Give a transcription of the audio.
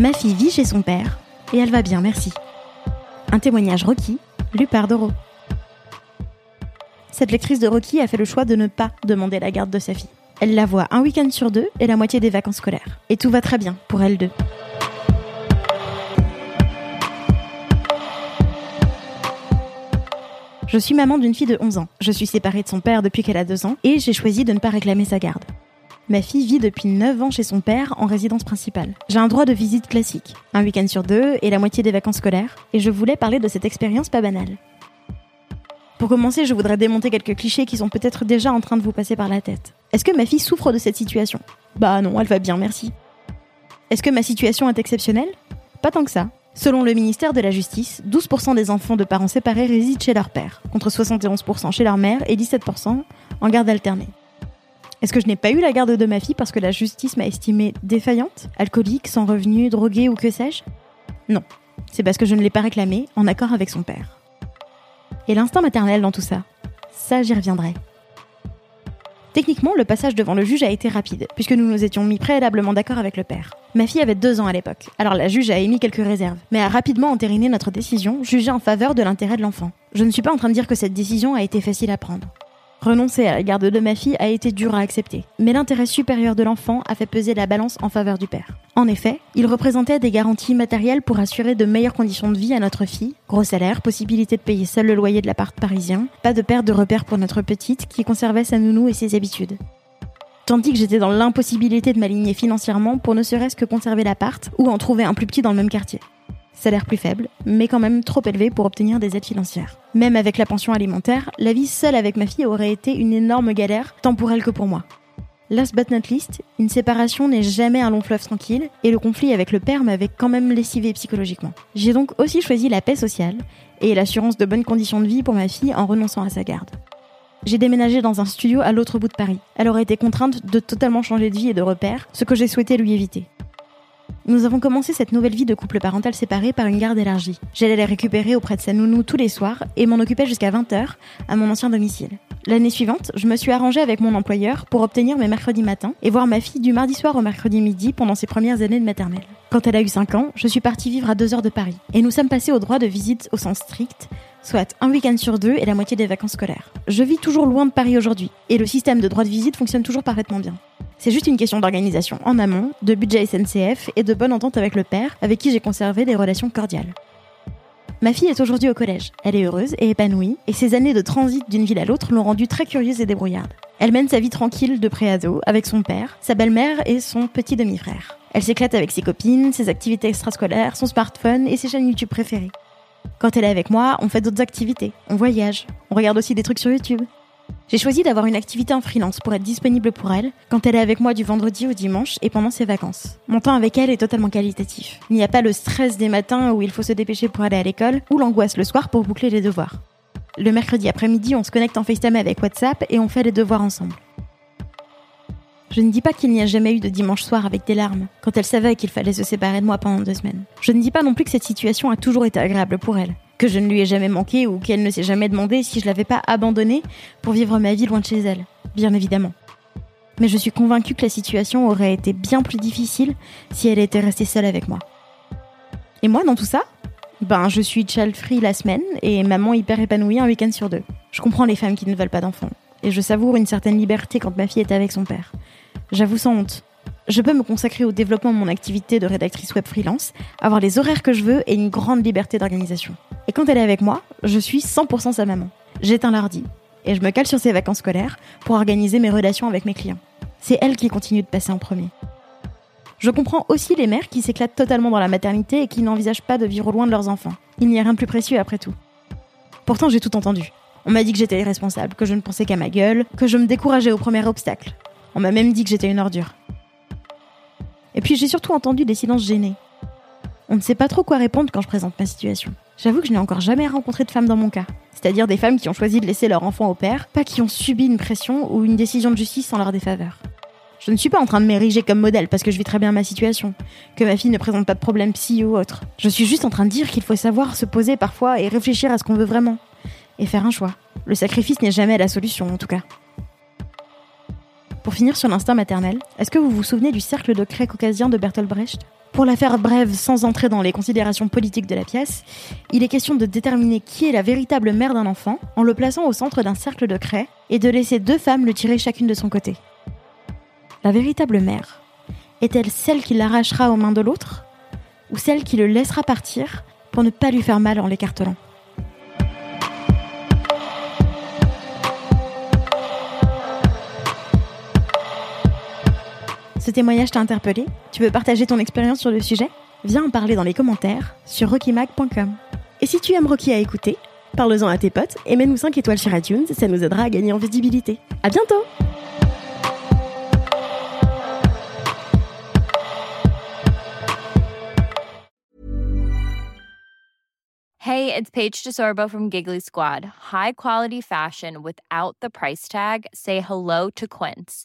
Ma fille vit chez son père et elle va bien, merci. Un témoignage Rocky, lu par Doro. Cette lectrice de Rocky a fait le choix de ne pas demander la garde de sa fille. Elle la voit un week-end sur deux et la moitié des vacances scolaires. Et tout va très bien pour elle deux. Je suis maman d'une fille de 11 ans. Je suis séparée de son père depuis qu'elle a 2 ans et j'ai choisi de ne pas réclamer sa garde. Ma fille vit depuis 9 ans chez son père en résidence principale. J'ai un droit de visite classique, un week-end sur deux et la moitié des vacances scolaires, et je voulais parler de cette expérience pas banale. Pour commencer, je voudrais démonter quelques clichés qui sont peut-être déjà en train de vous passer par la tête. Est-ce que ma fille souffre de cette situation? Bah non, elle va bien, merci. Est-ce que ma situation est exceptionnelle? Pas tant que ça. Selon le ministère de la Justice, 12% des enfants de parents séparés résident chez leur père, contre 71% chez leur mère et 17% en garde alternée. Est-ce que je n'ai pas eu la garde de ma fille parce que la justice m'a estimée défaillante, alcoolique, sans revenu, droguée ou que sais-je? Non, c'est parce que je ne l'ai pas réclamée en accord avec son père. Et l'instinct maternel dans tout ça Ça, j'y reviendrai. Techniquement, le passage devant le juge a été rapide, puisque nous nous étions mis préalablement d'accord avec le père. Ma fille avait deux ans à l'époque, alors la juge a émis quelques réserves, mais a rapidement entériné notre décision, jugée en faveur de l'intérêt de l'enfant. Je ne suis pas en train de dire que cette décision a été facile à prendre. Renoncer à la garde de ma fille a été dur à accepter, mais l'intérêt supérieur de l'enfant a fait peser la balance en faveur du père. En effet, il représentait des garanties matérielles pour assurer de meilleures conditions de vie à notre fille, gros salaire, possibilité de payer seul le loyer de l'appart parisien, pas de perte de repères pour notre petite qui conservait sa nounou et ses habitudes. Tandis que j'étais dans l'impossibilité de m'aligner financièrement pour ne serait-ce que conserver l'appart ou en trouver un plus petit dans le même quartier salaire plus faible, mais quand même trop élevé pour obtenir des aides financières. Même avec la pension alimentaire, la vie seule avec ma fille aurait été une énorme galère, tant pour elle que pour moi. Last but not least, une séparation n'est jamais un long fleuve tranquille, et le conflit avec le père m'avait quand même lessivé psychologiquement. J'ai donc aussi choisi la paix sociale et l'assurance de bonnes conditions de vie pour ma fille en renonçant à sa garde. J'ai déménagé dans un studio à l'autre bout de Paris. Elle aurait été contrainte de totalement changer de vie et de repères, ce que j'ai souhaité lui éviter. Nous avons commencé cette nouvelle vie de couple parental séparé par une garde élargie. J'allais les récupérer auprès de sa nounou tous les soirs et m'en occupais jusqu'à 20h à mon ancien domicile. L'année suivante, je me suis arrangée avec mon employeur pour obtenir mes mercredis matins et voir ma fille du mardi soir au mercredi midi pendant ses premières années de maternelle. Quand elle a eu 5 ans, je suis partie vivre à 2 heures de Paris et nous sommes passés au droit de visite au sens strict, soit un week-end sur deux et la moitié des vacances scolaires. Je vis toujours loin de Paris aujourd'hui et le système de droit de visite fonctionne toujours parfaitement bien. C'est juste une question d'organisation en amont, de budget SNCF et de bonne entente avec le père, avec qui j'ai conservé des relations cordiales. Ma fille est aujourd'hui au collège. Elle est heureuse et épanouie, et ses années de transit d'une ville à l'autre l'ont rendue très curieuse et débrouillarde. Elle mène sa vie tranquille de préado avec son père, sa belle-mère et son petit demi-frère. Elle s'éclate avec ses copines, ses activités extrascolaires, son smartphone et ses chaînes YouTube préférées. Quand elle est avec moi, on fait d'autres activités, on voyage, on regarde aussi des trucs sur YouTube. J'ai choisi d'avoir une activité en freelance pour être disponible pour elle quand elle est avec moi du vendredi au dimanche et pendant ses vacances. Mon temps avec elle est totalement qualitatif. Il n'y a pas le stress des matins où il faut se dépêcher pour aller à l'école ou l'angoisse le soir pour boucler les devoirs. Le mercredi après-midi, on se connecte en FaceTime avec WhatsApp et on fait les devoirs ensemble. Je ne dis pas qu'il n'y a jamais eu de dimanche soir avec des larmes, quand elle savait qu'il fallait se séparer de moi pendant deux semaines. Je ne dis pas non plus que cette situation a toujours été agréable pour elle que je ne lui ai jamais manqué ou qu'elle ne s'est jamais demandé si je l'avais pas abandonnée pour vivre ma vie loin de chez elle, bien évidemment. Mais je suis convaincue que la situation aurait été bien plus difficile si elle était restée seule avec moi. Et moi, dans tout ça, ben, je suis child free la semaine et maman hyper épanouie un week-end sur deux. Je comprends les femmes qui ne veulent pas d'enfants. Et je savoure une certaine liberté quand ma fille est avec son père. J'avoue sans honte je peux me consacrer au développement de mon activité de rédactrice web freelance, avoir les horaires que je veux et une grande liberté d'organisation. Et quand elle est avec moi, je suis 100% sa maman. J'éteins l'ordi et je me cale sur ses vacances scolaires pour organiser mes relations avec mes clients. C'est elle qui continue de passer en premier. Je comprends aussi les mères qui s'éclatent totalement dans la maternité et qui n'envisagent pas de vivre loin de leurs enfants. Il n'y a rien de plus précieux après tout. Pourtant, j'ai tout entendu. On m'a dit que j'étais irresponsable, que je ne pensais qu'à ma gueule, que je me décourageais au premier obstacle. On m'a même dit que j'étais une ordure. Et puis j'ai surtout entendu des silences gênés. On ne sait pas trop quoi répondre quand je présente ma situation. J'avoue que je n'ai encore jamais rencontré de femmes dans mon cas. C'est-à-dire des femmes qui ont choisi de laisser leur enfant au père, pas qui ont subi une pression ou une décision de justice en leur défaveur. Je ne suis pas en train de m'ériger comme modèle parce que je vis très bien ma situation, que ma fille ne présente pas de problème psy ou autre. Je suis juste en train de dire qu'il faut savoir se poser parfois et réfléchir à ce qu'on veut vraiment. Et faire un choix. Le sacrifice n'est jamais la solution en tout cas. Pour finir sur l'instinct maternel, est-ce que vous vous souvenez du cercle de craie caucasien de Bertolt Brecht? Pour la faire brève sans entrer dans les considérations politiques de la pièce, il est question de déterminer qui est la véritable mère d'un enfant en le plaçant au centre d'un cercle de craie et de laisser deux femmes le tirer chacune de son côté. La véritable mère est-elle celle qui l'arrachera aux mains de l'autre ou celle qui le laissera partir pour ne pas lui faire mal en l'écartelant? Ce témoignage t'a interpellé Tu veux partager ton expérience sur le sujet Viens en parler dans les commentaires sur rockymag.com. Et si tu aimes Rocky à écouter, parle-en à tes potes et mets-nous 5 étoiles sur iTunes, ça nous aidera à gagner en visibilité. À bientôt Hey, it's Paige DeSorbo from Giggly Squad. High quality fashion without the price tag. Say hello to Quince.